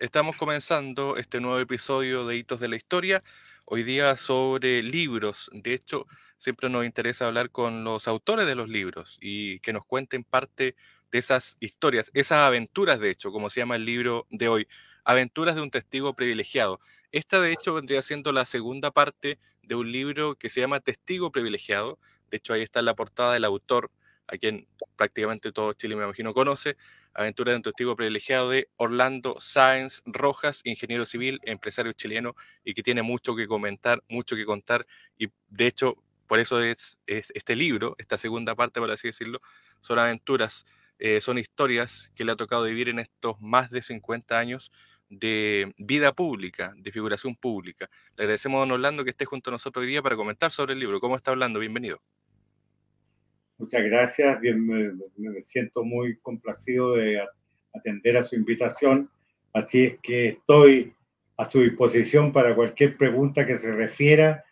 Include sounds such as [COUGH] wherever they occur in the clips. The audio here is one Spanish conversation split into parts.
estamos comenzando este nuevo episodio de Hitos de la Historia, hoy día sobre libros. De hecho, siempre nos interesa hablar con los autores de los libros y que nos cuenten parte de esas historias, esas aventuras, de hecho, como se llama el libro de hoy, Aventuras de un testigo privilegiado. Esta, de hecho, vendría siendo la segunda parte de un libro que se llama Testigo privilegiado. De hecho, ahí está la portada del autor, a quien prácticamente todo Chile, me imagino, conoce. Aventura de un testigo privilegiado de Orlando Sáenz Rojas, ingeniero civil, empresario chileno y que tiene mucho que comentar, mucho que contar. Y de hecho, por eso es, este libro, esta segunda parte, por así decirlo, son aventuras, eh, son historias que le ha tocado vivir en estos más de 50 años de vida pública, de figuración pública. Le agradecemos a don Orlando que esté junto a nosotros hoy día para comentar sobre el libro. ¿Cómo está Orlando? Bienvenido. Muchas gracias, Bien, me, siento muy complacido de atender a su invitación, así es que estoy a su disposición para cualquier pregunta que se refiera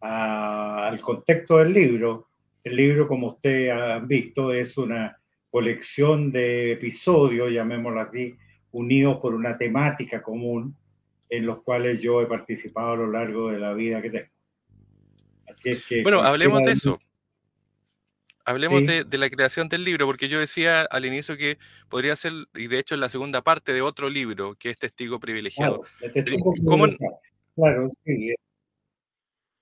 al contexto del libro. El libro, como ustedes han visto, es una colección de episodios, llamémoslo así, unidos por una temática común en los cuales yo he participado a lo largo de la vida que tengo. Así es que, bueno, hablemos de eso. Hablemos de, la creación del libro, porque yo decía al inicio que podría ser, y de hecho es la segunda parte de otro libro, que es Testigo Privilegiado. Claro, sí.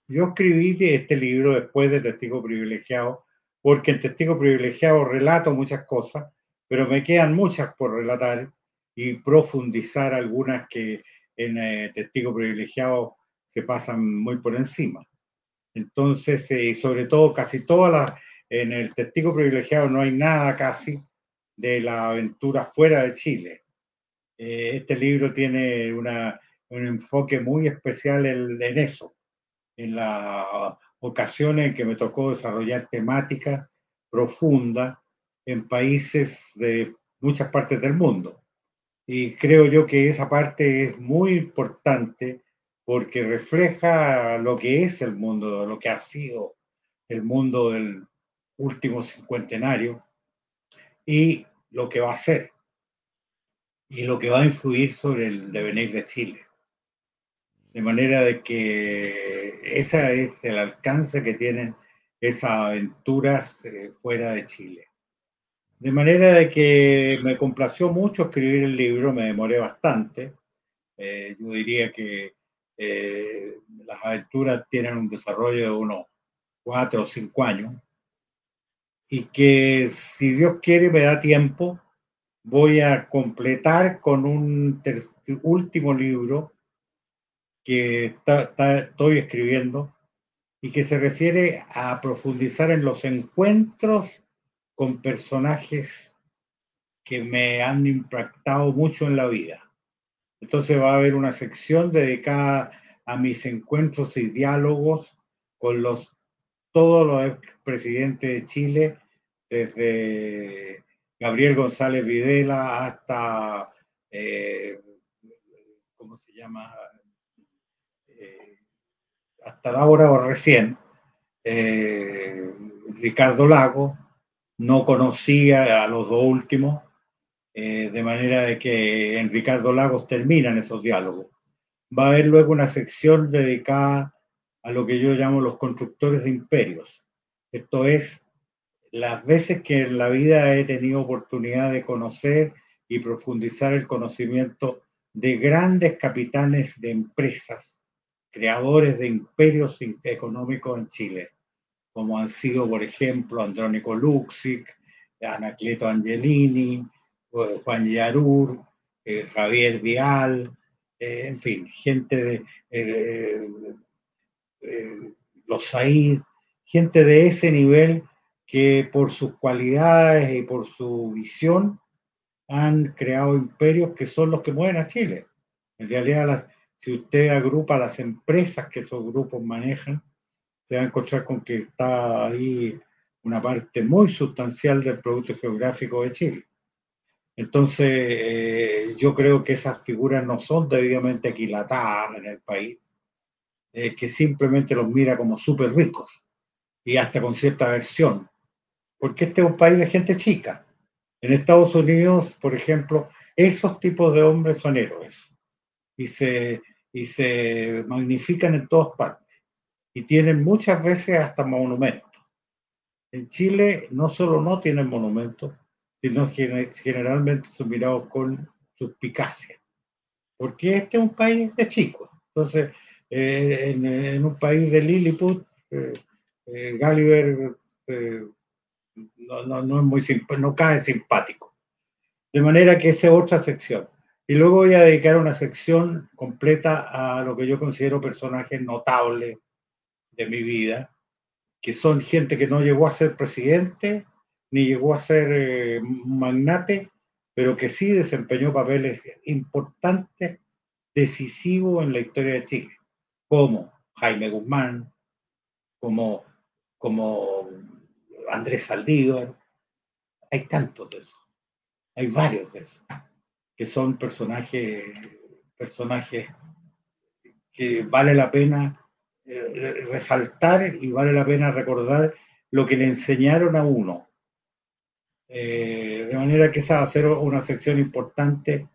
Yo escribí este libro después de Testigo Privilegiado, porque en Testigo Privilegiado relato muchas cosas, pero me quedan muchas por relatar y profundizar algunas que en eh, Testigo Privilegiado se pasan muy por encima. Entonces, eh, sobre todo, casi todas las en el testigo privilegiado no hay nada casi de la aventura fuera de Chile. Eh, este libro tiene una, un enfoque muy especial en, en eso, en las ocasiones en que me tocó desarrollar temática profunda en países de muchas partes del mundo. Y creo yo que esa parte es muy importante porque refleja lo que es el mundo, lo que ha sido el mundo del, último cincuentenario y lo que va a ser y lo que va a influir sobre el devenir de Chile. De manera de que ese es el alcance que tienen esas aventuras eh, fuera de Chile. De manera de que me complació mucho escribir el libro, me demoré bastante. Eh, yo diría que eh, las aventuras tienen un desarrollo de unos cuatro o cinco años y que si Dios quiere me da tiempo, voy a completar con un último libro que estoy escribiendo y que se refiere a profundizar en los encuentros con personajes que me han impactado mucho en la vida. Entonces va a haber una sección dedicada a mis encuentros y diálogos con los todos los presidentes de Chile, desde Gabriel González Videla hasta, eh, ¿cómo se llama? Eh, hasta ahora o recién, eh, Ricardo Lago, no conocía a los dos últimos, de manera de que en Ricardo Lagos terminan esos diálogos. Va a haber luego una sección dedicada a lo que yo llamo los constructores de imperios. Esto es, las veces que en la vida he tenido oportunidad de conocer y profundizar el conocimiento de grandes capitanes de empresas, creadores de imperios económicos en Chile, como han sido, por ejemplo, Andrónico Luxic, Anacleto Angelini, Juan Yarur, eh, Javier Vial, eh, en fin, gente de, eh, eh, los Said, gente de ese nivel que por sus cualidades y por su visión han creado imperios que son los que mueven a Chile. En realidad, si usted agrupa las empresas que esos grupos manejan, se va a encontrar con que está ahí una parte muy sustancial del producto geográfico de Chile. Entonces, eh, yo creo que esas figuras no son debidamente aquilatadas en el país eh, que simplemente los mira como súper ricos y hasta con cierta aversión, porque este es un país de gente chica. En Estados Unidos, por ejemplo, esos tipos de hombres son héroes. y se, y se magnifican en todas partes. Y tienen muchas veces hasta monumentos. En Chile no solo no tienen monumentos, sino que generalmente son mirados con suspicacia. Porque este es un país de chicos. Entonces, eh, en, un país de Lilliput, eh, eh, Gulliver no, no, es muy no cae simpático. De manera que esa es otra sección. Y luego voy a dedicar una sección completa a lo que yo considero personajes notables de mi vida, que son gente que no llegó a ser presidente, ni llegó a ser magnate, pero que sí desempeñó papeles importantes, decisivos en la historia de Chile como Jaime Guzmán, como, como Andrés Saldívar. Hay tantos de esos, hay varios de esos, que son personajes, personajes que vale la pena eh, resaltar y vale la pena recordar lo que le enseñaron a uno. Eh, de manera que esa va a ser una sección importante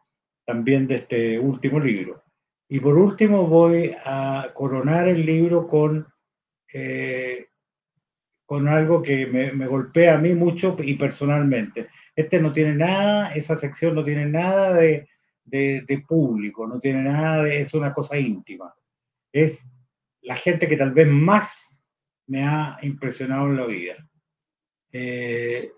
también de este último libro. Y por último voy a coronar el libro con, eh, con algo que me, golpea a mí mucho y personalmente. Este no tiene nada, esa sección no tiene nada de, público, no tiene nada de, es una cosa íntima. Es la gente que tal vez más me ha impresionado en la vida. Eh,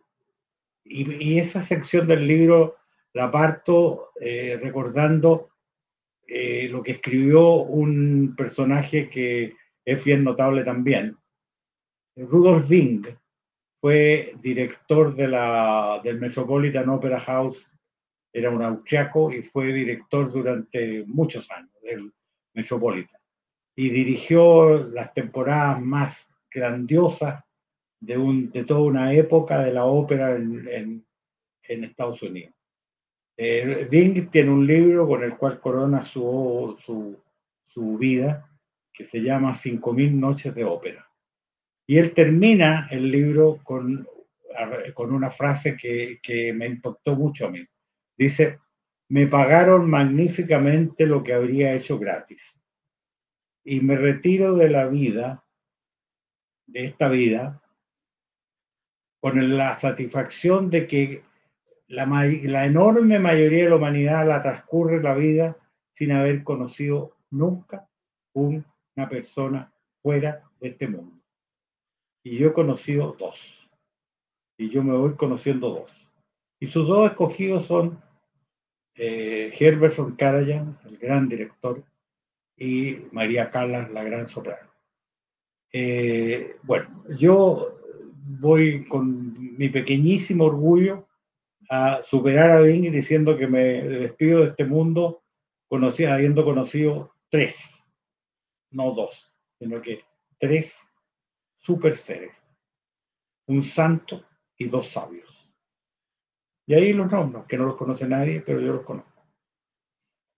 y, esa sección del libro la parto eh, recordando eh, lo que escribió un personaje que es bien notable también. Rudolf Wing fue director de la, del Metropolitan Opera House, era un austriaco y fue director durante muchos años del Metropolitan. Y dirigió las temporadas más grandiosas de, un, de toda una época de la ópera en, en Estados Unidos. Eh, Bing tiene un libro con el cual corona su, su, su vida, que se llama 5.000 noches de ópera. Y él termina el libro con, con una frase que, que me impactó mucho a mí. Dice, me pagaron magníficamente lo que habría hecho gratis. Y me retiro de la vida, de esta vida, con la satisfacción de que la, enorme mayoría de la humanidad la transcurre la vida sin haber conocido nunca una persona fuera de este mundo. Y yo he conocido dos. Y yo me voy conociendo dos. Y sus dos escogidos son eh, Herbert von Karajan, el gran director, y María Callas, la gran soprano. Eh, bueno, yo voy con mi pequeñísimo orgullo a superar a Bing diciendo que me despido de este mundo habiendo conocido tres, no dos, sino que tres super seres, un santo y dos sabios. Y ahí los nombres, que no los conoce nadie, pero yo los conozco.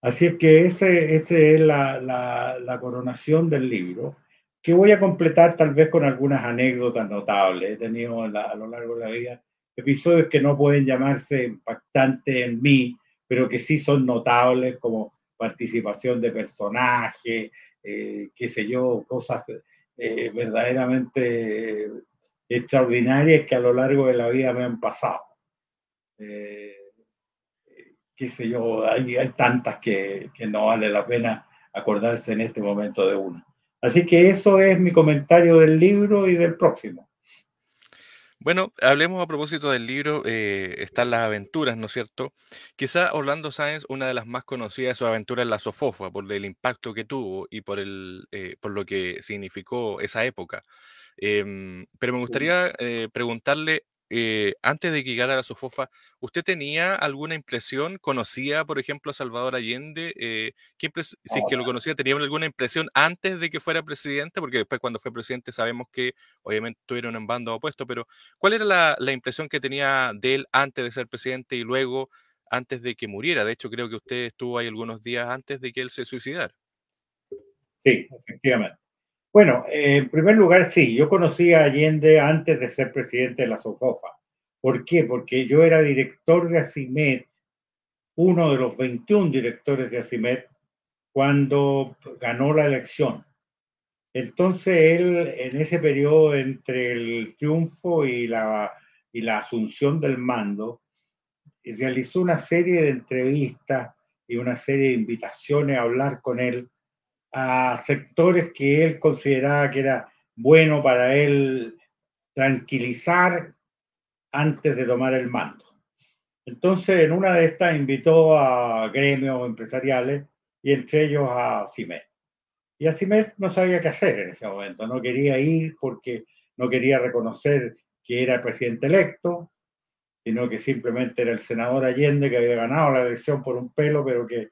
Así es que ese, ese es la, la, coronación del libro, que voy a completar tal vez con algunas anécdotas notables. He tenido a lo largo de la vida episodios que no pueden llamarse impactantes en mí, pero que sí son notables como participación de personajes, eh, qué sé yo, cosas eh, verdaderamente extraordinarias que a lo largo de la vida me han pasado. Eh, qué sé yo, hay, hay tantas que, que, no vale la pena acordarse en este momento de una. Así que eso es mi comentario del libro y del próximo. Bueno, hablemos a propósito del libro, eh, están las aventuras, ¿no es cierto? Quizá Orlando Sáenz, una de las más conocidas de sus aventuras La Sofofa, por el impacto que tuvo y por, el, eh, por lo que significó esa época. Em, pero me gustaría eh, preguntarle eh, antes de que llegara a la Sofofa, ¿usted tenía alguna impresión? ¿Conocía, por ejemplo, a Salvador Allende? Eh, si es que lo conocía, ¿tenía alguna impresión antes de que fuera presidente? Porque después cuando fue presidente sabemos que obviamente tuvieron un bando opuesto, pero ¿cuál era la, la impresión que tenía de él antes de ser presidente y luego antes de que muriera? De hecho, creo que usted estuvo ahí algunos días antes de que él se suicidara. Sí, efectivamente. Bueno, en primer lugar, sí, yo conocí a Allende antes de ser presidente de la SOFOFA. ¿Por qué? Porque yo era director de ACIMED, uno de los 21 directores de ACIMED cuando ganó la elección. Entonces él, en ese periodo entre el triunfo y la, y la asunción del mando, realizó una serie de entrevistas y una serie de invitaciones a hablar con él a sectores que él consideraba que era bueno para él tranquilizar antes de tomar el mando. Entonces, en una de estas invitó a gremios empresariales y entre ellos a Simet. Y a Simet no sabía qué hacer en ese momento, no quería ir porque no quería reconocer que era presidente electo, sino que simplemente era el senador Allende que había ganado la elección por un pelo, pero que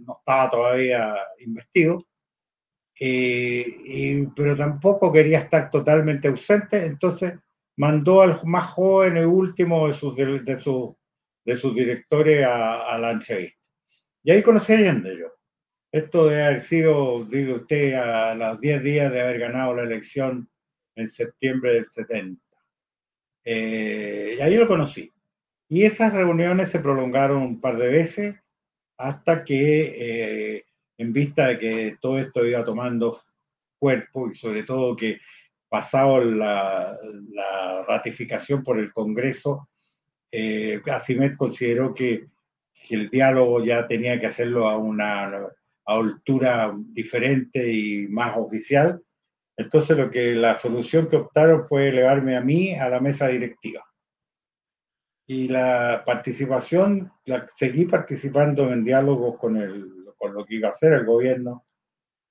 no estaba todavía investido. Eh, pero tampoco quería estar totalmente ausente, entonces mandó al más joven y último de sus, de, sus, de sus directores a, la entrevista. Y ahí conocí a Allende yo. Esto de haber sido, digo usted, a los 10 días de haber ganado la elección en septiembre del 70. Eh, y ahí lo conocí. Y esas reuniones se prolongaron un par de veces hasta que, eh, en vista de que todo esto iba tomando cuerpo y sobre todo que pasado la, ratificación por el Congreso, eh, Asimet consideró que, el diálogo ya tenía que hacerlo a una altura diferente y más oficial. Entonces lo que la solución que optaron fue elevarme a mí a la mesa directiva. Y la participación, la, seguí participando en diálogos con, el, con lo que iba a hacer el gobierno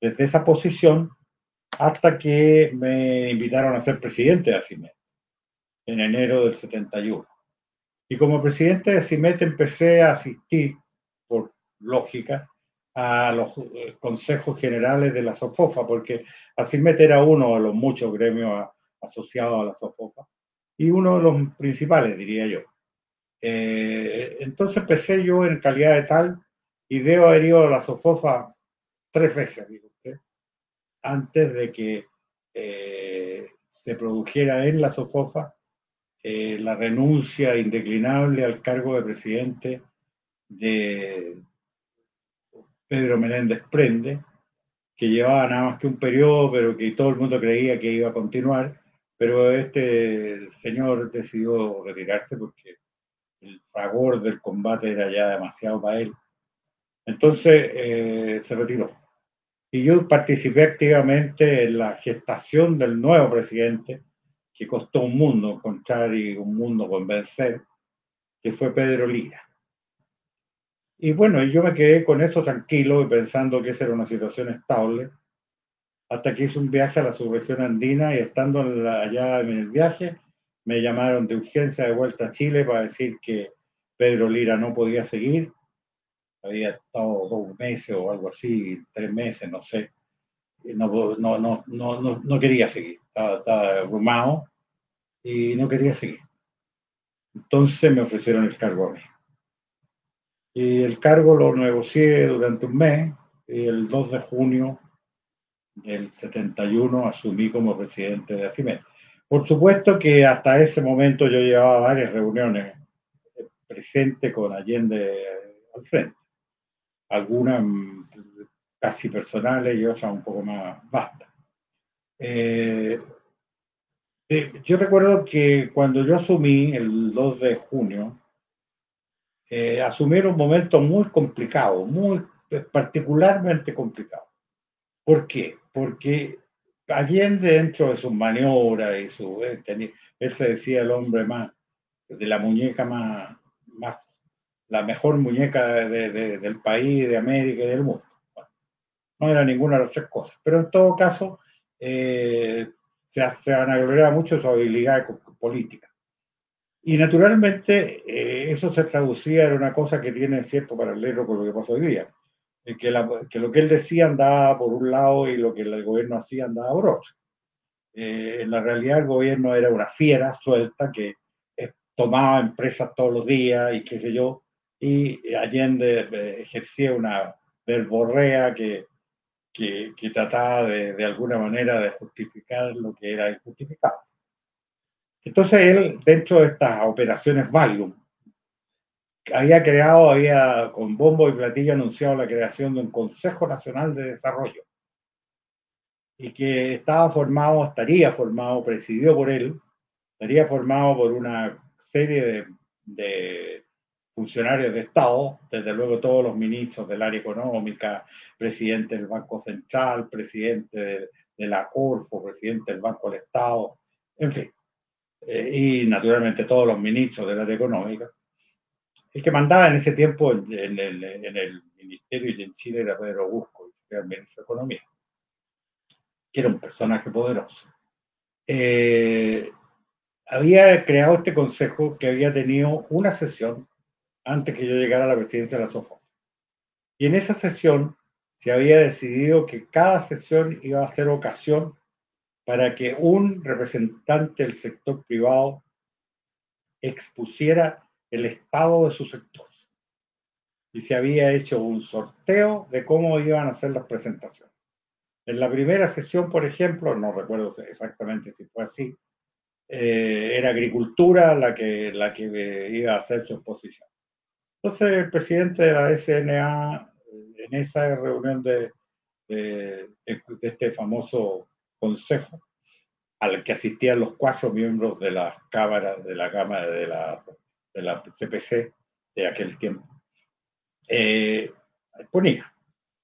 desde esa posición hasta que me invitaron a ser presidente de ACIMET en enero del 71. Y como presidente de ACIMET empecé a asistir, por lógica, a los eh, consejos generales de la SOFOFA, porque ACIMET era uno de los muchos gremios asociados a la SOFOFA y uno de los principales, diría yo. Eh, entonces empecé yo en calidad de tal y debo haber ido a la SOFOFA tres veces, digo antes de que eh, se produjera en la SOFOFA eh, la renuncia indeclinable al cargo de presidente de Pedro Menéndez Prende, que llevaba nada más que un periodo, pero que todo el mundo creía que iba a continuar, pero este señor decidió retirarse porque el fragor del combate era ya demasiado para él. Entonces eh, se retiró y yo participé activamente en la gestación del nuevo presidente, que costó un mundo encontrar y un mundo convencer, que fue Pedro Lira. Y bueno, yo me quedé con eso tranquilo y pensando que esa era una situación estable, hasta que hice un viaje a la subregión andina y estando allá en el viaje, me llamaron de urgencia de vuelta a Chile para decir que Pedro Lira no podía seguir había estado dos meses o algo así, tres meses, no sé. No, no, no, no, no quería seguir, estaba, estaba abrumado y no quería seguir. Entonces me ofrecieron el cargo a mí. Y el cargo lo negocié durante un mes y el 2 de junio del 71 asumí como presidente de ACIMED. Por supuesto que hasta ese momento yo llevaba varias reuniones presentes con Allende al frente algunas mm, casi personales y otras un poco más vastas. Eh, eh, yo recuerdo que cuando yo asumí el 2 de junio, eh, asumí un momento muy complicado, muy particularmente complicado. ¿Por qué? Porque Allende dentro de sus maniobras y su... Él, se decía el hombre más, de la muñeca más, más la mejor muñeca del país, de América y del mundo. no era ninguna de las tres cosas, pero en todo caso eh, se, se vanagloriaba mucho su habilidad política. Y naturalmente eh, eso se traducía en una cosa que tiene cierto paralelo con lo que pasa hoy día, que, que, lo que él decía andaba por un lado y lo que el gobierno hacía andaba por otro. Eh, en la realidad el gobierno era una fiera suelta que tomaba empresas todos los días y qué sé yo, y Allende eh, ejercía una verborrea que, que, trataba de, de, alguna manera de justificar lo que era injustificado. Entonces él, dentro de estas operaciones Valium, había creado, había con bombo y platillo anunciado la creación de un Consejo Nacional de Desarrollo y que estaba formado, estaría formado, presidido por él, estaría formado por una serie de, funcionarios de Estado, desde luego todos los ministros del área económica, presidente del Banco Central, presidente de, de la Corfo, presidente del Banco del Estado, en fin, eh, y naturalmente todos los ministros del área económica. El que mandaba en ese tiempo en, el, en el, ministerio y en Chile era Pedro Busco, el ministro de Economía, que era un personaje poderoso. Eh, había creado este consejo que había tenido una sesión antes que yo llegara a la presidencia de la SOFO. Y en esa sesión se había decidido que cada sesión iba a ser ocasión para que un representante del sector privado expusiera el estado de su sector. Y se había hecho un sorteo de cómo iban a ser las presentaciones. En la primera sesión, por ejemplo, no recuerdo exactamente si fue así, eh, era agricultura la que, la que iba a hacer su exposición. Entonces, el presidente de la SNA, en esa reunión de, de, de este famoso consejo, al que asistían los cuatro miembros de la Cámara, de la Cámara de la, de la CPC de aquel tiempo. Eh, ponía,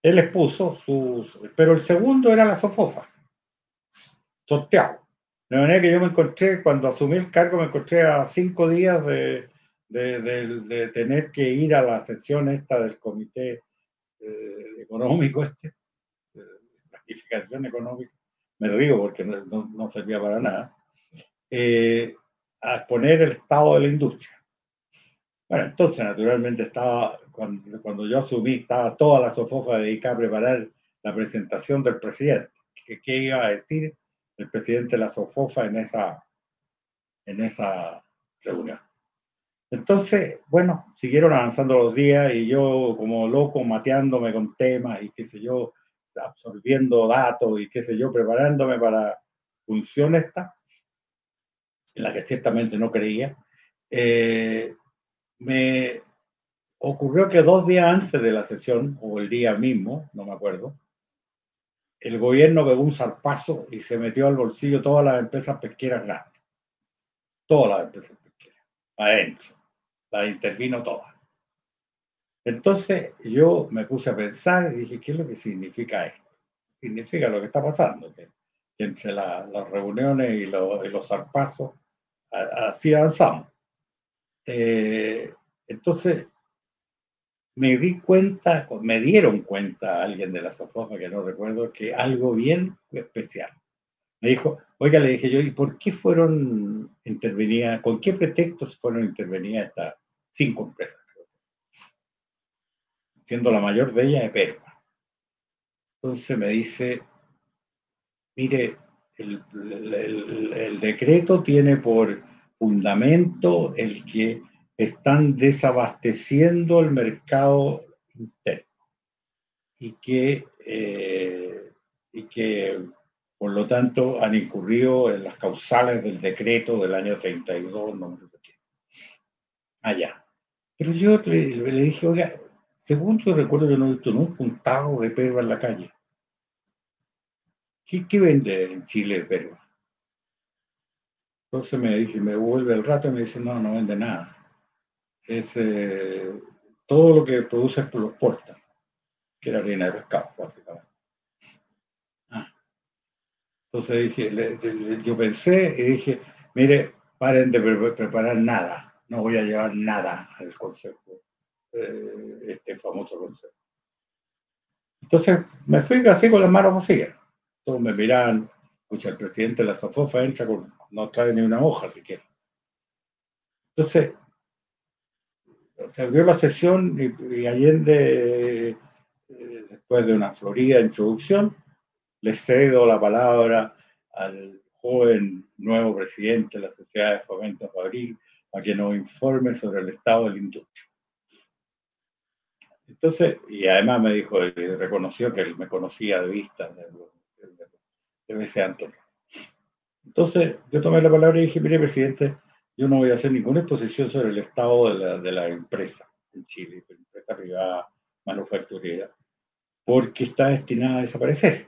él expuso sus, pero el segundo era la sofofa, sorteado. De manera que yo me encontré, cuando asumí el cargo, me encontré a cinco días de, de, de, tener que ir a la sesión esta del comité eh, económico, este, de planificación económica, me lo digo porque no, servía para nada, eh, a exponer el estado de la industria. Bueno, entonces naturalmente estaba, cuando, cuando yo asumí, estaba toda la sofofa dedicada a preparar la presentación del presidente. ¿Qué, qué iba a decir el presidente de la sofofa en esa, en esa reunión? Entonces, bueno, siguieron avanzando los días y yo como loco mateándome con temas y qué sé yo, absorbiendo datos y qué sé yo, preparándome para función esta, en la que ciertamente no creía, eh, me ocurrió que dos días antes de la sesión, o el día mismo, no me acuerdo, el gobierno pegó un zarpazo y se metió al bolsillo todas las empresas pesqueras grandes. Todas las empresas pesqueras, adentro. Las intervino todas. Entonces yo me puse a pensar y dije, ¿qué es lo que significa esto? Significa lo que está pasando, que, entre las reuniones y, los zarpazos, así avanzamos. Eh, entonces me di cuenta, me dieron cuenta alguien de la Sofofa, que no recuerdo, que algo bien especial. Me dijo, oiga, le dije yo, ¿y por qué fueron intervenidas, con qué pretextos fueron intervenidas estas cinco empresas? siendo la mayor de ellas Perua. Entonces me dice, mire, el, decreto tiene por fundamento el que están desabasteciendo el mercado interno y que, eh, y que por lo tanto han incurrido en las causales del decreto del año 32, no me. Allá. Pero yo le, dije, oiga, según yo recuerdo, yo no he visto nunca un tajo de perro en la calle. ¿Qué, vende en Chile perro? Entonces me dice, me vuelve el rato y me dice, no, no vende nada. Es eh, todo lo que produce por los porta, que era harina de pescado, básicamente. Ah. Entonces dije, yo pensé y dije, mire, paren de preparar nada, no voy a llevar nada al consejo eh, este famoso consejo. Entonces me fui así con las manos vacías. Todos me miran, escucha, el presidente de la Sofofa entra con, no trae ni una hoja siquiera. Entonces, se abrió la sesión y, y Allende, eh, después de una florida introducción, le cedo la palabra al joven nuevo presidente de la Sociedad de Fomento Fabril a que nos informe sobre el estado de la industria. Entonces, y además me dijo, reconoció que él me conocía de vista, de, ese Antonio. Entonces, yo tomé la palabra y dije, mire, presidente, yo no voy a hacer ninguna exposición sobre el estado de la, de la empresa. en Chile, empresa privada manufacturera, porque está destinada a desaparecer.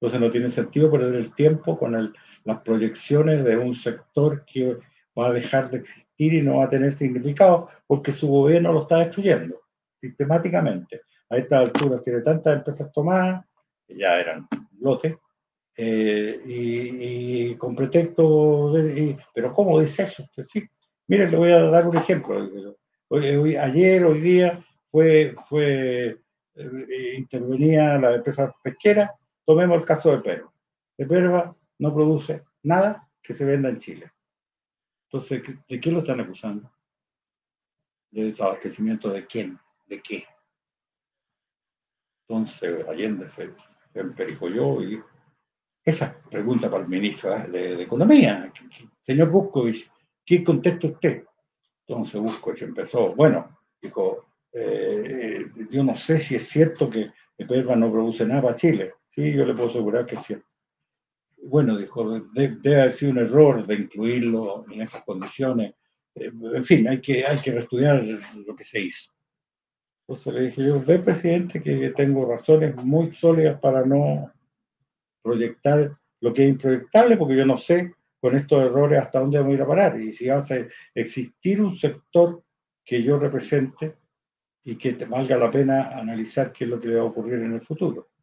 Entonces no tiene sentido perder el tiempo con el, las proyecciones de un sector que va a dejar de existir y no va a tener significado porque su gobierno lo está destruyendo sistemáticamente. A esta altura tiene tantas empresas tomadas, que ya eran lotes, eh, y, con pretexto de... pero ¿cómo dice eso? Sí, miren, le voy a dar un ejemplo. Hoy, ayer, hoy día, fue, fue eh, intervenía la empresa pesquera. Tomemos el caso de Perú. De Perú no produce nada que se venda en Chile. Entonces, ¿de qué lo están acusando? ¿De desabastecimiento de quién? ¿De qué? Entonces, Allende se, se y esa pregunta para el ministro de, Economía. Señor Buscovich, ¿qué contesta usted? Entonces Buscovich empezó, bueno, dijo, eh, yo no sé si es cierto que Perva no produce nada para Chile. Sí, yo le puedo asegurar que es cierto. Bueno, dijo, debe haber sido un error de incluirlo en esas condiciones. Eh, en fin, hay que, hay que estudiar lo que se hizo. Entonces le dije yo, ve presidente que tengo razones muy sólidas para no proyectar lo que es improyectable, porque yo no sé con estos errores hasta dónde vamos a ir a parar. Y si a existir un sector que yo represente y que valga la pena analizar qué es lo que le va a ocurrir en el futuro.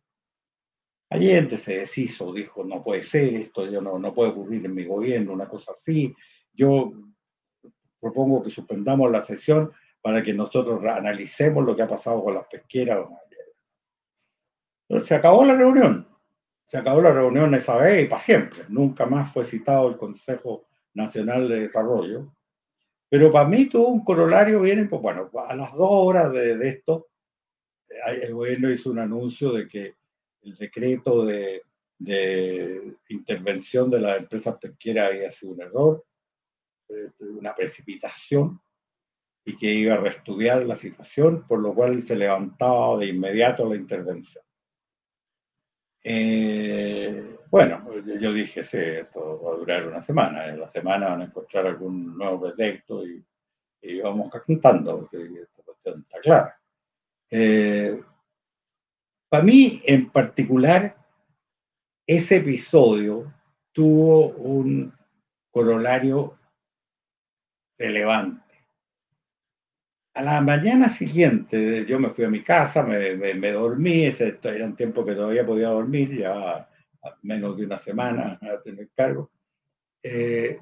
Allende se deshizo, dijo, no puede ser esto, yo no, no puede ocurrir en mi gobierno, una cosa así. Yo propongo que suspendamos la sesión para que nosotros analicemos lo que ha pasado con las pesqueras. Se acabó la reunión se acabó la reunión esa vez y para siempre. Nunca más fue citado el Consejo Nacional de Desarrollo. Pero para mí tuvo un corolario bien, pues bueno, a las dos horas de, esto, el gobierno hizo un anuncio de que el decreto de, de intervención de las empresas pesqueras había sido un error, eh, una precipitación, y que iba a reestudiar la situación, por lo cual se levantaba de inmediato la intervención. Eh, bueno, yo dije, sí, esto va a durar una semana. En la semana van a encontrar algún nuevo pretexto y, vamos cantando. esta cuestión está clara. Eh, para mí, en particular, ese episodio tuvo un corolario relevante a la mañana siguiente yo me fui a mi casa, me, dormí, ese era un tiempo que todavía podía dormir, ya menos de una semana a tener cargo. Eh,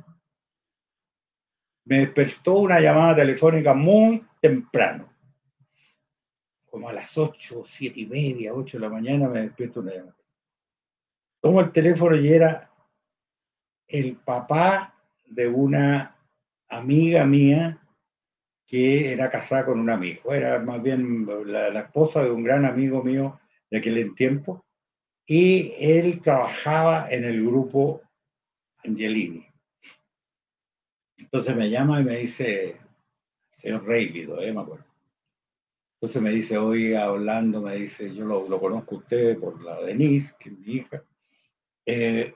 me despertó una llamada telefónica muy temprano, como a las 8, 7 y media, 8 de la mañana me despierto una llamada. Tomo el teléfono y era el papá de una amiga mía que era casada con un amigo, era más bien la, esposa de un gran amigo mío de aquel tiempo, y él trabajaba en el grupo Angelini. Entonces me llama y me dice, señor Reivido, ¿eh? me acuerdo. Entonces me dice, hoy hablando, me dice, yo lo, conozco a usted por la Denise, que es mi hija. Eh,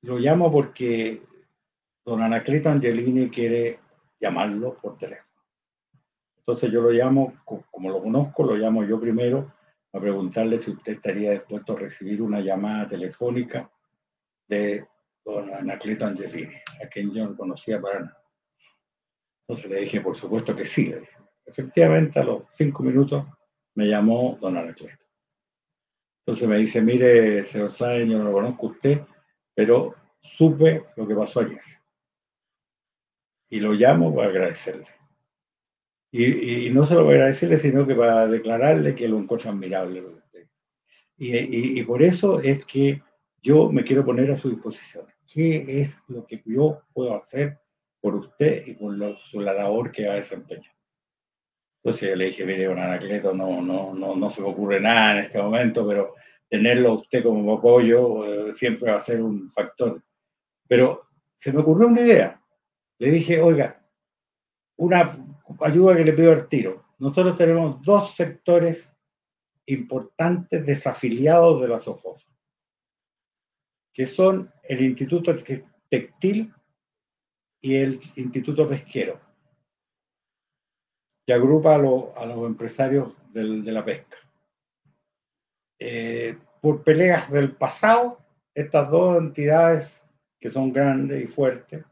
lo llamo porque don Anacleto Angelini quiere llamarlo por teléfono. Entonces yo lo llamo, como lo conozco, lo llamo yo primero a preguntarle si usted estaría dispuesto a recibir una llamada telefónica de don Anacleto Angelini, a quien yo no conocía para nada. Entonces le dije, por supuesto que sí. Efectivamente, a los cinco minutos me llamó don Anacleto. Entonces me dice, mire, señor Sáenz, yo no lo conozco usted, pero supe lo que pasó ayer y lo llamo para agradecerle. Y, no solo para agradecerle, sino que para declararle que lo encuentro admirable. Y, y, por eso es que yo me quiero poner a su disposición. ¿Qué es lo que yo puedo hacer por usted y por su, la labor que va a desempeñar? Entonces yo le dije, mire, don Anacleto, no, no, no, no se me ocurre nada en este momento, pero tenerlo usted como apoyo eh, siempre va a ser un factor. Pero se me ocurrió una idea le dije, oiga, una ayuda que le pido al tiro. Nosotros tenemos dos sectores importantes desafiliados de la SOFOS, que son el Instituto Textil y el Instituto Pesquero. Que agrupa a, los empresarios de la pesca. Eh, por peleas del pasado, estas dos entidades que son grandes y fuertes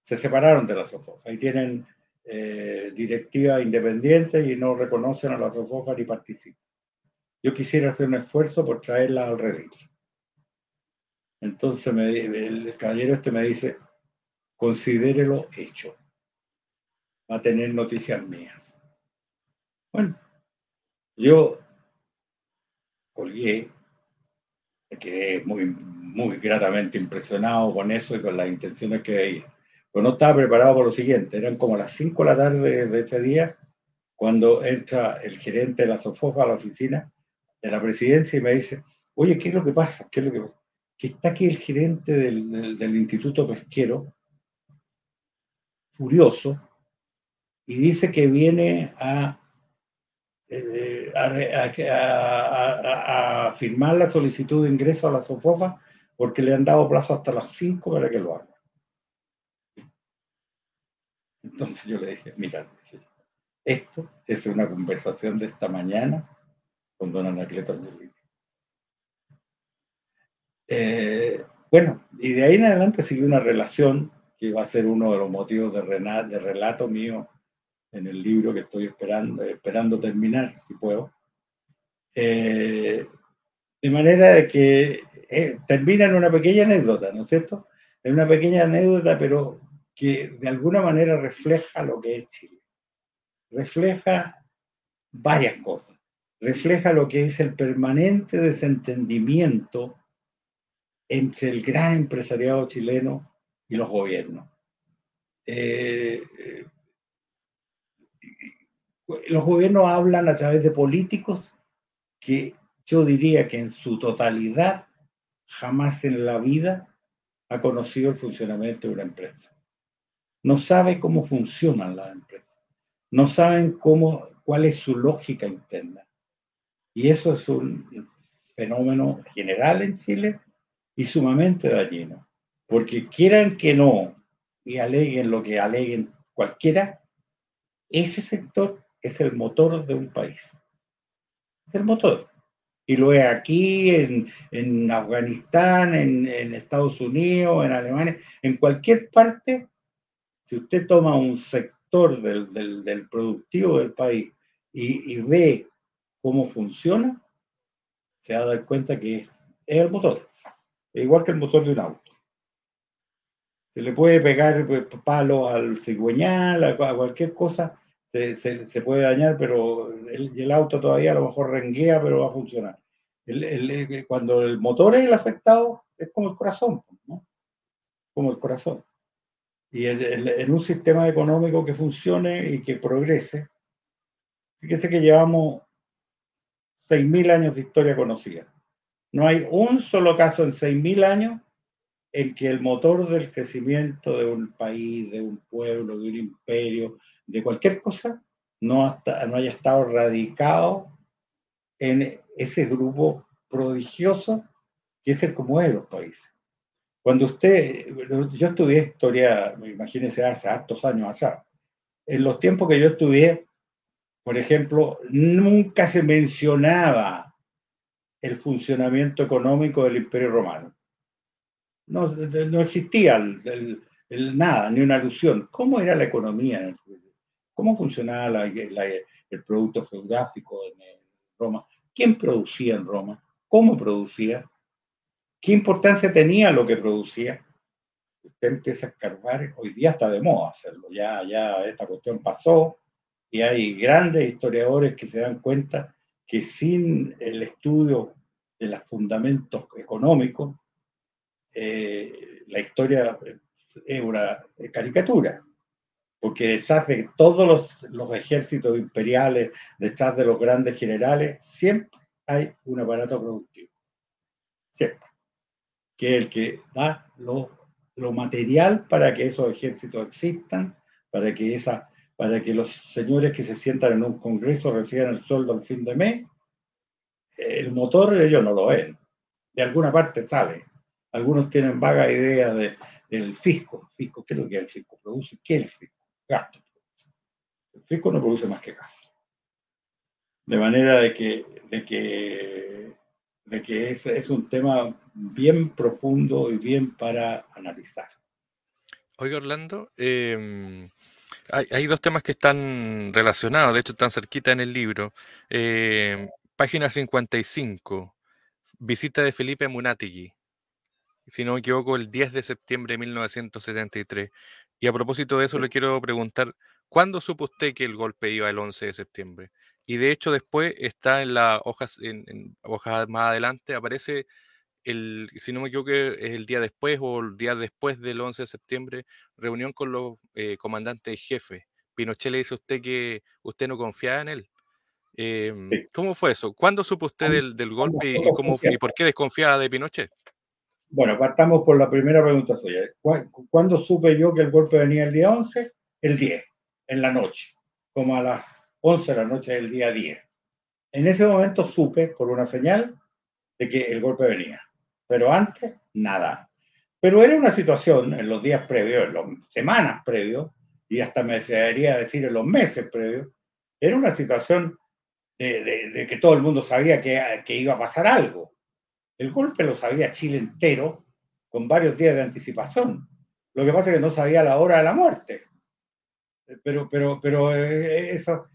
se separaron de la SOFOFA y tienen eh, directiva independiente y no reconocen a la SOFOFA ni participan. Yo quisiera hacer un esfuerzo por traerla al redil. Entonces me, el caballero este me dice, considérelo hecho. Va a tener noticias mías. Bueno, yo colgué, quedé muy, muy gratamente impresionado con eso y con las intenciones que veía. Pero no estaba preparado por lo siguiente, eran como las 5 de la tarde de ese día cuando entra el gerente de la SOFOFA a la oficina de la presidencia y me dice, oye, ¿qué es lo que pasa? ¿Qué es lo que pasa? que está aquí el gerente del, Instituto Pesquero, furioso, y dice que viene a, eh, a, firmar la solicitud de ingreso a la SOFOFA porque le han dado plazo hasta las 5 para que lo haga. Entonces yo le dije, mira, esto es una conversación de esta mañana con don Anacleto Angelini. Eh, bueno, y de ahí en adelante siguió una relación que va a ser uno de los motivos de, de relato mío en el libro que estoy esperando, esperando terminar, si puedo. Eh, de manera de que eh, termina en una pequeña anécdota, ¿no es cierto? En una pequeña anécdota, pero que de alguna manera refleja lo que es Chile. Refleja varias cosas. Refleja lo que es el permanente desentendimiento entre el gran empresariado chileno y los gobiernos. Eh, eh, los gobiernos hablan a través de políticos que yo diría que en su totalidad jamás en la vida ha conocido el funcionamiento de una empresa. No sabe cómo funcionan las empresas. No saben cómo, cuál es su lógica interna. Y eso es un fenómeno general en Chile y sumamente dañino, porque quieran que no y aleguen lo que aleguen cualquiera, ese sector es el motor de un país. Es el motor. Y lo es aquí, en, en Afganistán, en, Estados Unidos, en Alemania, en cualquier parte, si usted toma un sector del, del, productivo del país y, y, ve cómo funciona, se va a dar cuenta que es, es el motor igual que el motor de un auto. Se le puede pegar pues, palo al cigüeñal, a cualquier cosa, se, puede dañar, pero el, auto todavía a lo mejor renguea, pero va a funcionar. Cuando el motor es el afectado, es como el corazón. Como el corazón. Y en un sistema económico que funcione y que progrese, fíjese que llevamos 6.000 años de historia conocida. No hay un solo caso en 6.000 años en que el motor del crecimiento de un país, de un pueblo, de un imperio, de cualquier cosa, no, haya estado radicado en ese grupo prodigioso que es el común de los países. Cuando usted, yo estudié historia, imagínense, hace hartos años allá. En los tiempos que yo estudié, por ejemplo, nunca se mencionaba el funcionamiento económico del Imperio Romano. No, existía el, nada, ni una alusión. ¿Cómo era la economía? ¿Cómo funcionaba el producto geográfico en Roma? ¿Quién producía en Roma? ¿Cómo producía? ¿Qué importancia tenía lo que producía? Usted empieza a escarbar, hoy día está de moda hacerlo, ya, ya esta cuestión pasó y hay grandes historiadores que se dan cuenta que sin el estudio de los fundamentos económicos, eh, la historia es una caricatura, porque detrás de todos los, los, ejércitos imperiales, detrás de los grandes generales, siempre hay un aparato productivo. Siempre. Que es el que da lo, lo material para que esos ejércitos existan, para que esa para que los señores que se sientan en un congreso reciban el sueldo al fin de mes, el motor ellos no lo ven. De alguna parte sale. Algunos tienen vaga idea de, del fisco. ¿Fisco qué es lo que el fisco produce? ¿Qué es el fisco? Gasto. El fisco no produce más que gasto. De manera de que, de que, de que es, es un tema bien profundo y bien para analizar. Oiga, Orlando, em, hay, dos temas que están relacionados, de hecho están cerquita en el libro. Em, página 55, visita de Felipe Munatigui, si no me equivoco, el 10 de septiembre de 1973. Y a propósito de eso, le quiero preguntar, ¿cuándo supo usted que el golpe iba el 11 de septiembre? Y de hecho después está en las hojas, en, en hojas más adelante, aparece el, si no me equivoco, es el día después o el día después del 11 de septiembre, reunión con los eh, comandantes jefes. Pinochet le dice a usted que usted no confiaba en él. Em, ¿Cómo fue eso? ¿Cuándo supo usted del, del golpe y, cómo, y por qué desconfiaba de Pinochet? Bueno, partamos por la primera pregunta suya. ¿Cuándo supe yo que el golpe venía el día 11? El 10, en la noche, como a las 11 de la noche del día 10. En ese momento supe, por una señal, de que el golpe venía pero antes nada. Pero era una situación en los días previos, en las semanas previos, y hasta me debería decir en los meses previos, era una situación de, que todo el mundo sabía que, que, iba a pasar algo. El golpe lo sabía Chile entero con varios días de anticipación. Lo que pasa es que no sabía la hora de la muerte. Pero, pero, pero eh, eso,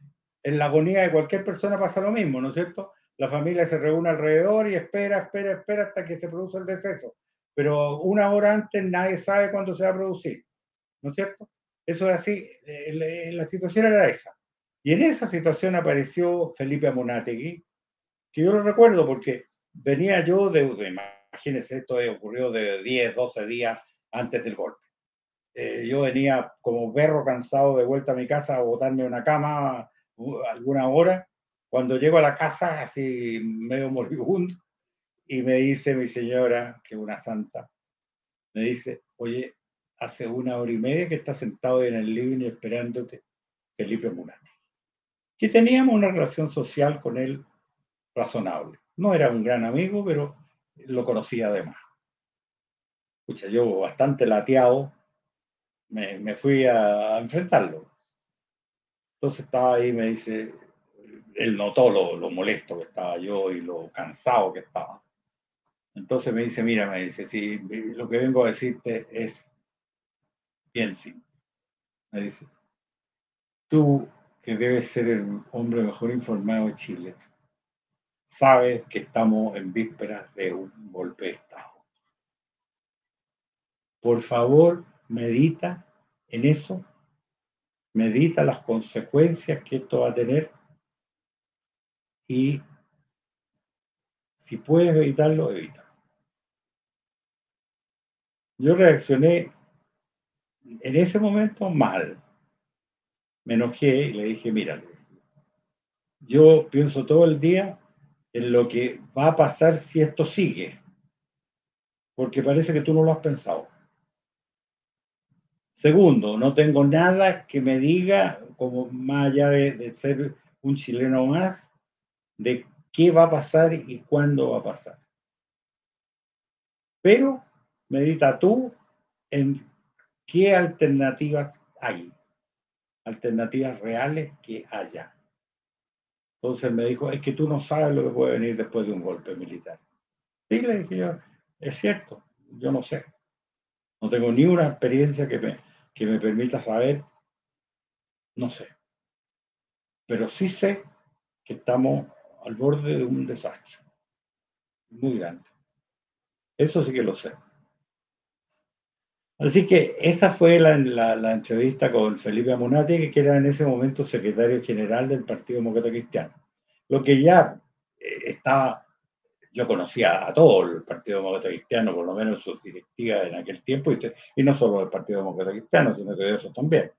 en la agonía de cualquier persona pasa lo mismo, ¿no es cierto? la familia se reúne alrededor y espera, espera, espera hasta que se produce el deceso. Pero una hora antes nadie sabe cuándo se va a producir. ¿No es cierto? Eso es así. La situación era esa. Y en esa situación apareció Felipe Amunategui, que yo lo recuerdo porque venía yo de, imagínense, esto ocurrió de 10, 12 días antes del golpe. Eh, yo venía como perro cansado de vuelta a mi casa a botarme una cama alguna hora cuando llego a la casa, así medio moribundo, y me dice mi señora, que es una santa, me dice, oye, hace una hora y media que está sentado en el living esperándote Felipe Munati. Que teníamos una relación social con él razonable. No era un gran amigo, pero lo conocía además. Escucha, yo bastante lateado, me, me fui a, enfrentarlo. Entonces estaba ahí me dice, él notó lo, molesto que estaba yo y lo cansado que estaba. Entonces me dice, mira, me dice, si lo que vengo a decirte es bien simple. Me dice, tú que debes ser el hombre mejor informado de Chile, sabes que estamos en vísperas de un golpe de Estado. Por favor, medita en eso, medita las consecuencias que esto va a tener y si puedes evitarlo, evita. Yo reaccioné en ese momento mal. Me enojé y le dije, mírale, yo pienso todo el día en lo que va a pasar si esto sigue, porque parece que tú no lo has pensado. Segundo, no tengo nada que me diga, como más allá de, de ser un chileno más, de qué va a pasar y cuándo va a pasar. Pero medita tú en qué alternativas hay, alternativas reales que haya. Entonces me dijo, es que tú no sabes lo que puede venir después de un golpe militar. Sí, le dije yo, es cierto, yo no sé. No tengo ni una experiencia que me, que me permita saber, no sé. Pero sí sé que estamos al borde de un desastre muy grande. Eso sí que lo sé. Así que esa fue la, la, entrevista con Felipe Amunati, que era en ese momento secretario general del Partido Demócrata Cristiano. Lo que ya eh, estaba, yo conocía a todo el Partido Demócrata Cristiano, por lo menos sus directivas en aquel tiempo, y, y no solo del Partido Demócrata Cristiano, sino que de eso también.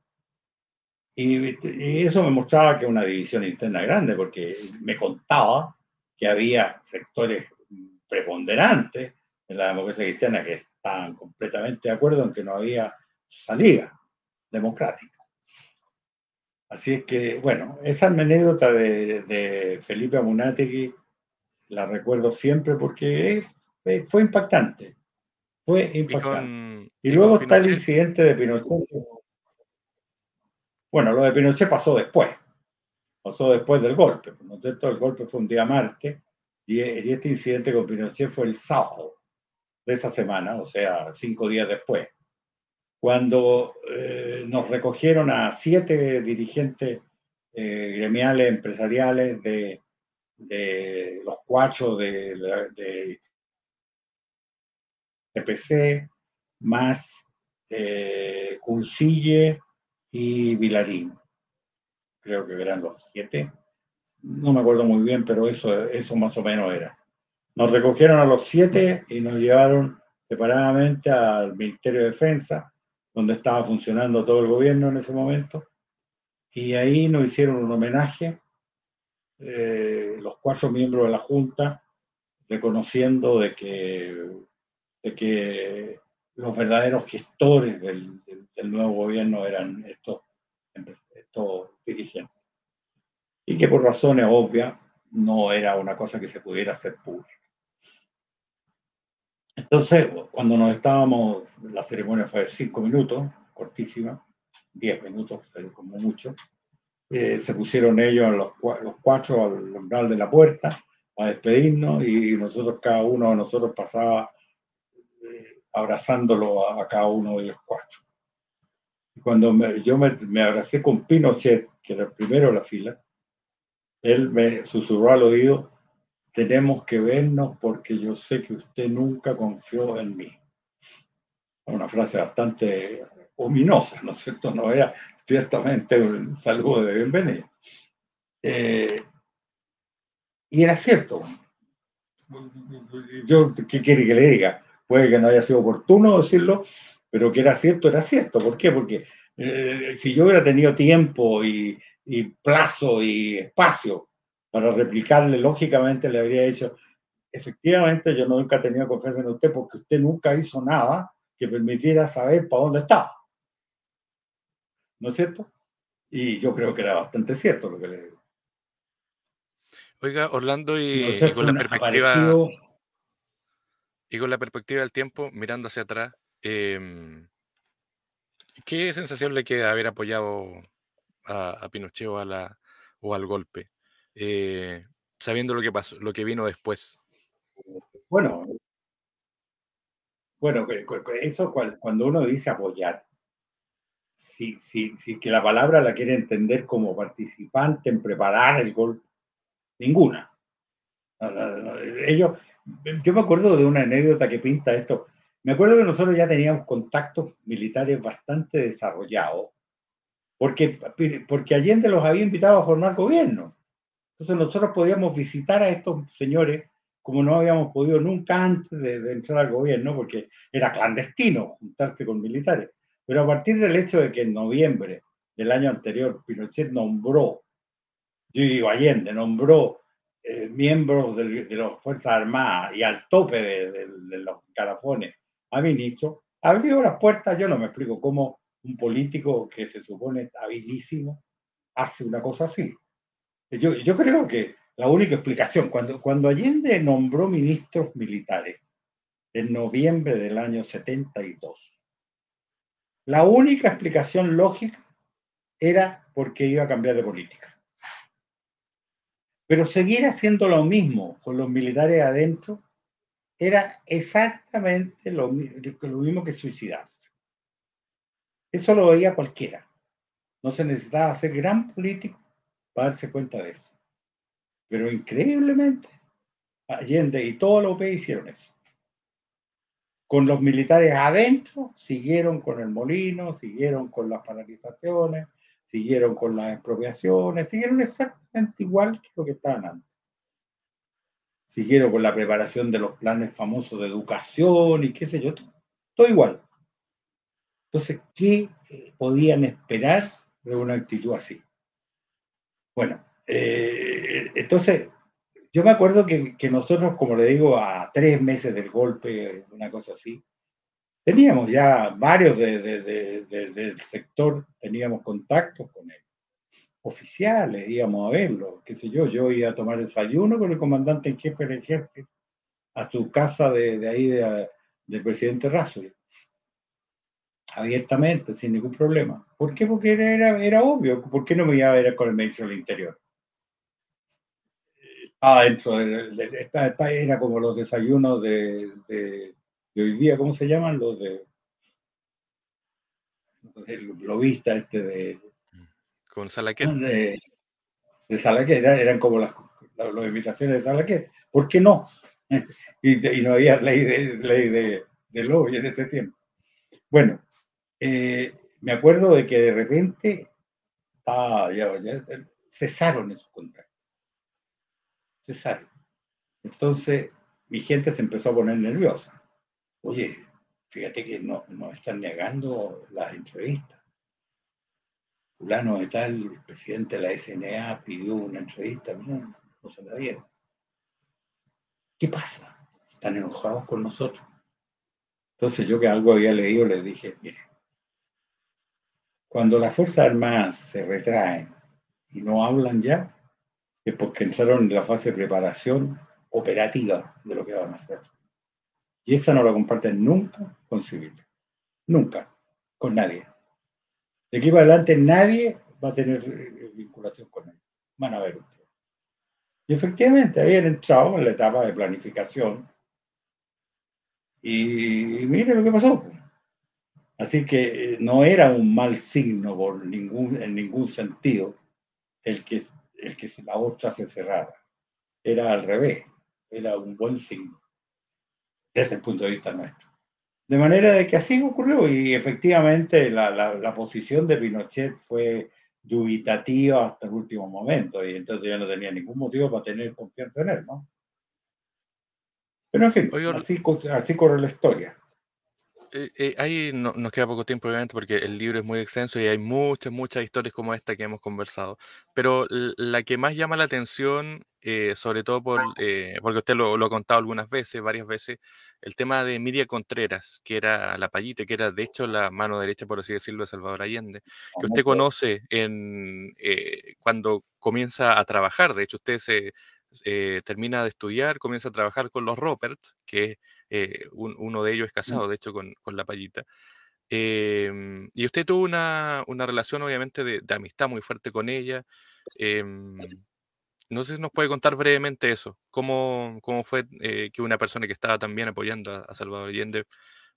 Y, eso me mostraba que una división interna grande, porque me contaba que había sectores preponderantes en la democracia cristiana que estaban completamente de acuerdo en que no había salida democrática. Así es que, bueno, esa anécdota de, Felipe Amunategui la recuerdo siempre porque fue impactante. Fue impactante. Y, luego está el incidente de Pinochet Bueno, lo de Pinochet pasó después, pasó después del golpe, ¿no es cierto? El golpe fue un día martes y, este incidente con Pinochet fue el sábado esa semana, o sea, cinco días después, cuando eh, nos recogieron a siete dirigentes eh, gremiales, empresariales de, de los cuatro de, de, de más eh, y Vilarín. Creo que eran los siete. No me acuerdo muy bien, pero eso, eso más o menos era. Nos recogieron a los siete y nos llevaron separadamente al Ministerio de Defensa, donde estaba funcionando todo el gobierno en ese momento. Y ahí nos hicieron un homenaje, eh, los cuatro miembros de la Junta, reconociendo de que, de que los verdaderos gestores del, nuevo gobierno eran estos, estos dirigentes. Y que por razones obvias no era una cosa que se pudiera hacer pública. Entonces, cuando nos estábamos, la ceremonia fue de cinco minutos, cortísima, diez minutos, como mucho, eh, se pusieron ellos los, los cuatro al umbral de la puerta a despedirnos y nosotros, cada uno de nosotros pasaba abrazándolo a, cada uno de los cuatro. cuando yo me, abracé con Pinochet, que era el primero de la fila, él me susurró al oído, tenemos que vernos porque yo sé que usted nunca confió en mí. Una frase bastante ominosa, ¿no es cierto? No era ciertamente un saludo de bienvenida. Eh, y era cierto. Yo, ¿qué quiere que le diga? puede que no haya sido oportuno decirlo, pero que era cierto, era cierto. ¿Por qué? Porque eh, si yo hubiera tenido tiempo y, plazo y espacio para replicarle, lógicamente le habría dicho, efectivamente yo nunca he tenido confianza en usted porque usted nunca hizo nada que permitiera saber para dónde estaba. ¿No es cierto? Y yo creo que era bastante cierto lo que le digo. Oiga, Orlando, y, con la perspectiva... Y con la perspectiva del tiempo, mirando hacia atrás, em, ¿qué sensación le queda haber apoyado a, Pinochet o, a la, o al golpe? Eh, sabiendo lo que pasó, lo que vino después. Bueno, bueno, eso cuando uno dice apoyar, si, si, si que la palabra la quiere entender como participante en preparar el golpe, ninguna. Ellos, yo me acuerdo de una anécdota que pinta esto. Me acuerdo que nosotros ya teníamos contactos militares bastante desarrollados, porque, porque Allende los había invitado a formar gobierno. Entonces nosotros podíamos visitar a estos señores como no habíamos podido nunca antes de, entrar al gobierno, porque era clandestino juntarse con militares. Pero a partir del hecho de que en noviembre del año anterior Pinochet nombró, yo digo Allende, nombró eh, miembros de, las Fuerzas Armadas y al tope de, los carafones a ministro, abrió las puertas. Yo no me explico cómo un político que se supone habilísimo hace una cosa así. Yo, yo creo que la única explicación, cuando, Allende nombró ministros militares en noviembre del año 72, la única explicación lógica era porque iba a cambiar de política. Pero seguir haciendo lo mismo con los militares adentro era exactamente lo, mismo que suicidarse. Eso lo veía cualquiera. No se necesitaba ser gran político para darse cuenta de eso. Pero increíblemente, Allende y todo lo que hicieron eso. Con los militares adentro, siguieron con el molino, siguieron con las paralizaciones, siguieron con las expropiaciones, siguieron exactamente igual que lo que estaban antes. Siguieron con la preparación de los planes famosos de educación y qué sé yo, todo, igual. Entonces, ¿qué eh, podían esperar de una actitud así? Bueno, eh, entonces, yo me acuerdo que, nosotros, como le digo, a tres meses del golpe, una cosa así, teníamos ya varios del sector, teníamos contactos con él, oficiales, íbamos a verlo, qué sé yo, yo iba a tomar desayuno con el comandante en jefe del ejército a su casa de, ahí del presidente Razo. Abiertamente, sin ningún problema. ¿Por qué? Porque era, era obvio. ¿Por qué no me iba a ver con el ministro del Interior? Estaba dentro de, era como los desayunos de, de, hoy día, ¿cómo se llaman? Los de el globista este de con Salaquet de, de Salaquet eran, como las, las, invitaciones de Salaquet ¿por qué no? [LAUGHS] y, no había ley de ley de, de lobby en ese tiempo bueno eh, me acuerdo de que de repente cesaron esos contratos. Cesaron. Entonces, mi gente se empezó a poner nerviosa. Oye, fíjate que no, nos están negando las entrevistas. Fulano de tal, el presidente de la SNA pidió una entrevista, no, no se la dieron. ¿Qué pasa? Están enojados con nosotros. Entonces yo que algo había leído les dije, mire, cuando las Fuerzas Armadas se retraen y no hablan ya, es porque entraron en la fase de preparación operativa de lo que van a hacer. Y esa no la comparten nunca con civiles. Nunca. Con nadie. De aquí para adelante nadie va a tener eh, vinculación con ellos. Van a ver ustedes. Y efectivamente habían entrado en la etapa de planificación. Y, y mire lo que pasó. Así que eh, no era un mal signo por ningún, en ningún sentido el que, el que la otra se cerrara. Era al revés, era un buen signo desde el punto de vista nuestro. De manera de que así ocurrió y efectivamente la, la, posición de Pinochet fue dubitativa hasta el último momento y entonces ya no tenía ningún motivo para tener confianza en él, ¿no? Pero en fin, así, así corre la historia. Eh, eh, ahí no, nos queda poco tiempo, obviamente, porque el libro es muy extenso y hay muchas, muchas historias como esta que hemos conversado. Pero la que más llama la atención, eh, sobre todo por, porque usted lo, ha contado algunas veces, varias veces, el tema de Miria Contreras, que era la payita, que era de hecho la mano derecha, por así decirlo, de Salvador Allende, que usted conoce en, cuando comienza a trabajar. De hecho, usted se termina de estudiar, comienza a trabajar con los Roberts, que eh, uno de ellos es mm. casado, de hecho, con, la payita. Em, y usted tuvo una, relación, obviamente, de, amistad muy fuerte con ella. Em, no sé si nos puede contar brevemente eso. ¿Cómo, cómo fue eh, que una persona que estaba también apoyando a, Salvador Allende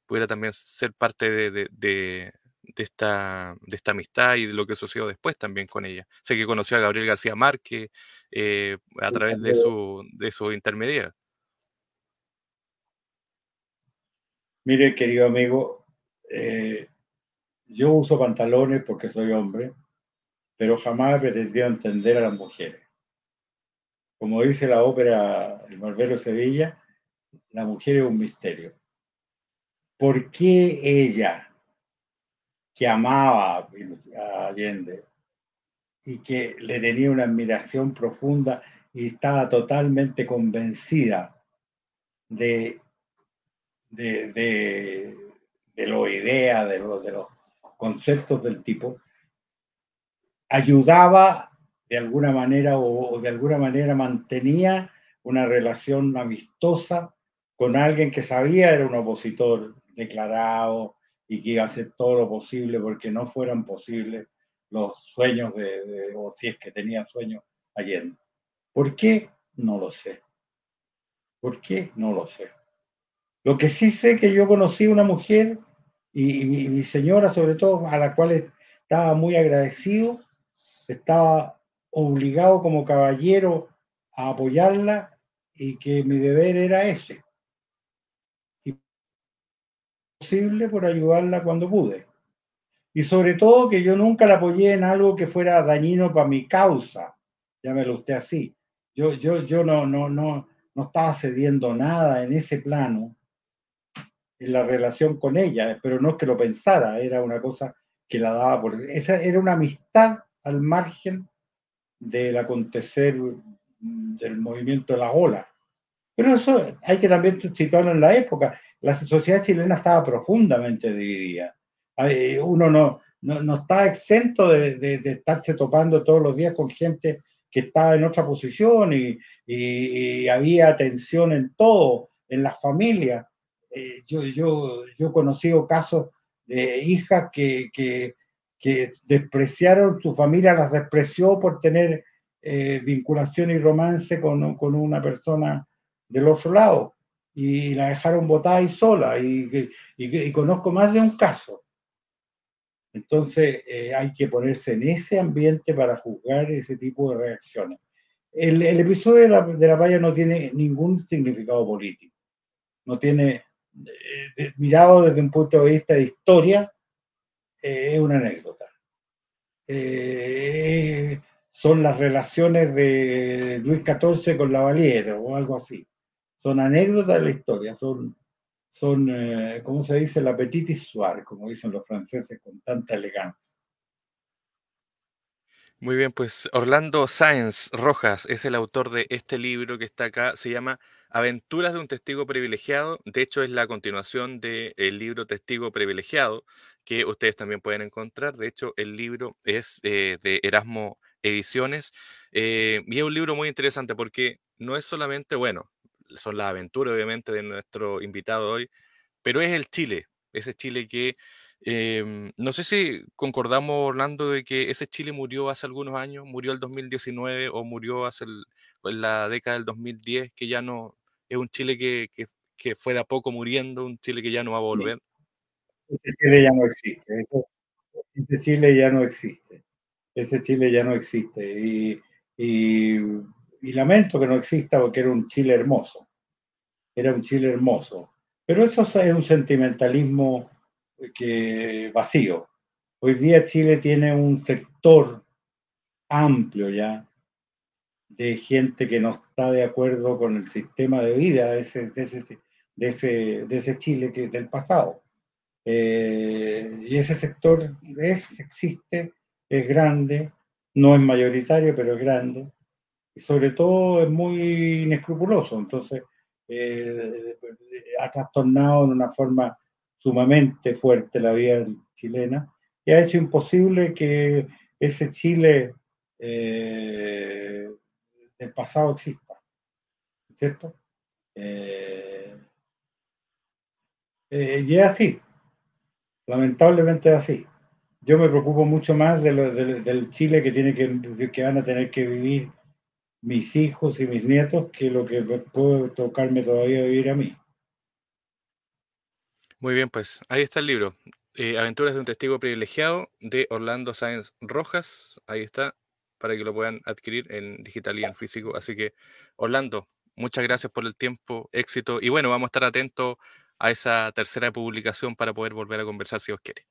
pudiera también ser parte de, esta, de esta amistad y de lo que sucedió después también con ella? Sé que conoció a Gabriel García Márquez eh, a través de su, de su intermediario. Mire, querido amigo, eh, yo uso pantalones porque soy hombre, pero jamás he entender a las mujeres. Como dice la ópera El Barbero Sevilla, la mujer es un misterio. ¿Por qué ella, que amaba a Allende y que le tenía una admiración profunda y estaba totalmente convencida de de, de, de lo idea, de, de los conceptos del tipo, ayudaba de alguna manera o, de alguna manera mantenía una relación amistosa con alguien que sabía era un opositor declarado y que iba a hacer todo lo posible porque no fueran posibles los sueños de, o si es que tenía sueños Allende. ¿Por qué? No lo sé. ¿Por qué? No lo sé. Lo que sí sé que yo conocí una mujer y, mi, señora sobre todo, a la cual estaba muy agradecido, estaba obligado como caballero a apoyarla y que mi deber era ese. Y posible por ayudarla cuando pude. Y sobre todo que yo nunca la apoyé en algo que fuera dañino para mi causa. Llámelo usted así. Yo, yo, yo no, no, no, no estaba cediendo nada en ese plano en la relación con ella, pero no es que lo pensara, era una cosa que la daba por... Esa era una amistad al margen del acontecer del movimiento de la ola. Pero eso hay que también situarlo en la época. La sociedad chilena estaba profundamente dividida. Uno no, no, no está exento de, de, de, estarse topando todos los días con gente que estaba en otra posición y, y, y había tensión en todo, en las familias. Eh, yo, yo, yo he conocido casos hijas que, que, despreciaron, su familia las despreció por tener eh, vinculación y romance con, con, una persona del otro lado y la dejaron botada y sola y, y, conozco más de un caso. Entonces eh, hay que ponerse en ese ambiente para juzgar ese tipo de reacciones. El, el episodio de la, de la valla no tiene ningún significado político, no tiene, eh, mirado desde un punto de vista de historia, eh, es una anécdota. son las relaciones de Luis XIV con la Valiera o algo así son anécdotas de la historia, son, son eh, ¿cómo se dice? La petite histoire, como dicen los franceses con tanta elegancia. Muy bien, pues Orlando Sáenz Rojas es el autor de este libro que está acá, se llama Aventuras de un testigo privilegiado, de hecho es la continuación del libro Testigo privilegiado, que ustedes también pueden encontrar, de hecho el libro es eh, de Erasmo Ediciones, eh, y es un libro muy interesante porque no es solamente, bueno, son las aventuras obviamente de nuestro invitado hoy, pero es el Chile, ese Chile que em, no sé si concordamos, Orlando, de que ese Chile murió hace algunos años, murió el 2019 o murió hace en la década del 2010, que ya no es un Chile que, que, fue de a poco muriendo, un Chile que ya no va a volver. Ese Chile ya no existe, ese, Chile ya no existe, ese Chile ya no existe. Y, y y lamento que no exista porque era un Chile hermoso, era un Chile hermoso. Pero eso es un sentimentalismo que vacío. Hoy día Chile tiene un sector amplio ya de gente que no está de acuerdo con el sistema de vida de ese, de ese, de ese, Chile que, del pasado. Eh, y ese sector es, existe, es grande, no es mayoritario, pero es grande y sobre todo es muy inescrupuloso, entonces eh, ha trastornado de una forma sumamente fuerte la vida chilena y ha hecho imposible que ese Chile eh, del pasado exista, ¿cierto? Eh, y es así, lamentablemente es así. Yo me preocupo mucho más de del Chile que, tiene que, que van a tener que vivir mis hijos y mis nietos que lo que puede tocarme todavía vivir a mí. Muy bien, pues ahí está el libro. Eh, Aventuras de un testigo privilegiado de Orlando Sáenz Rojas. Ahí está, para que lo puedan adquirir en digital y en físico. Así que, Orlando, muchas gracias por el tiempo, éxito. Y bueno, vamos a estar atentos a esa tercera publicación para poder volver a conversar si os quiere.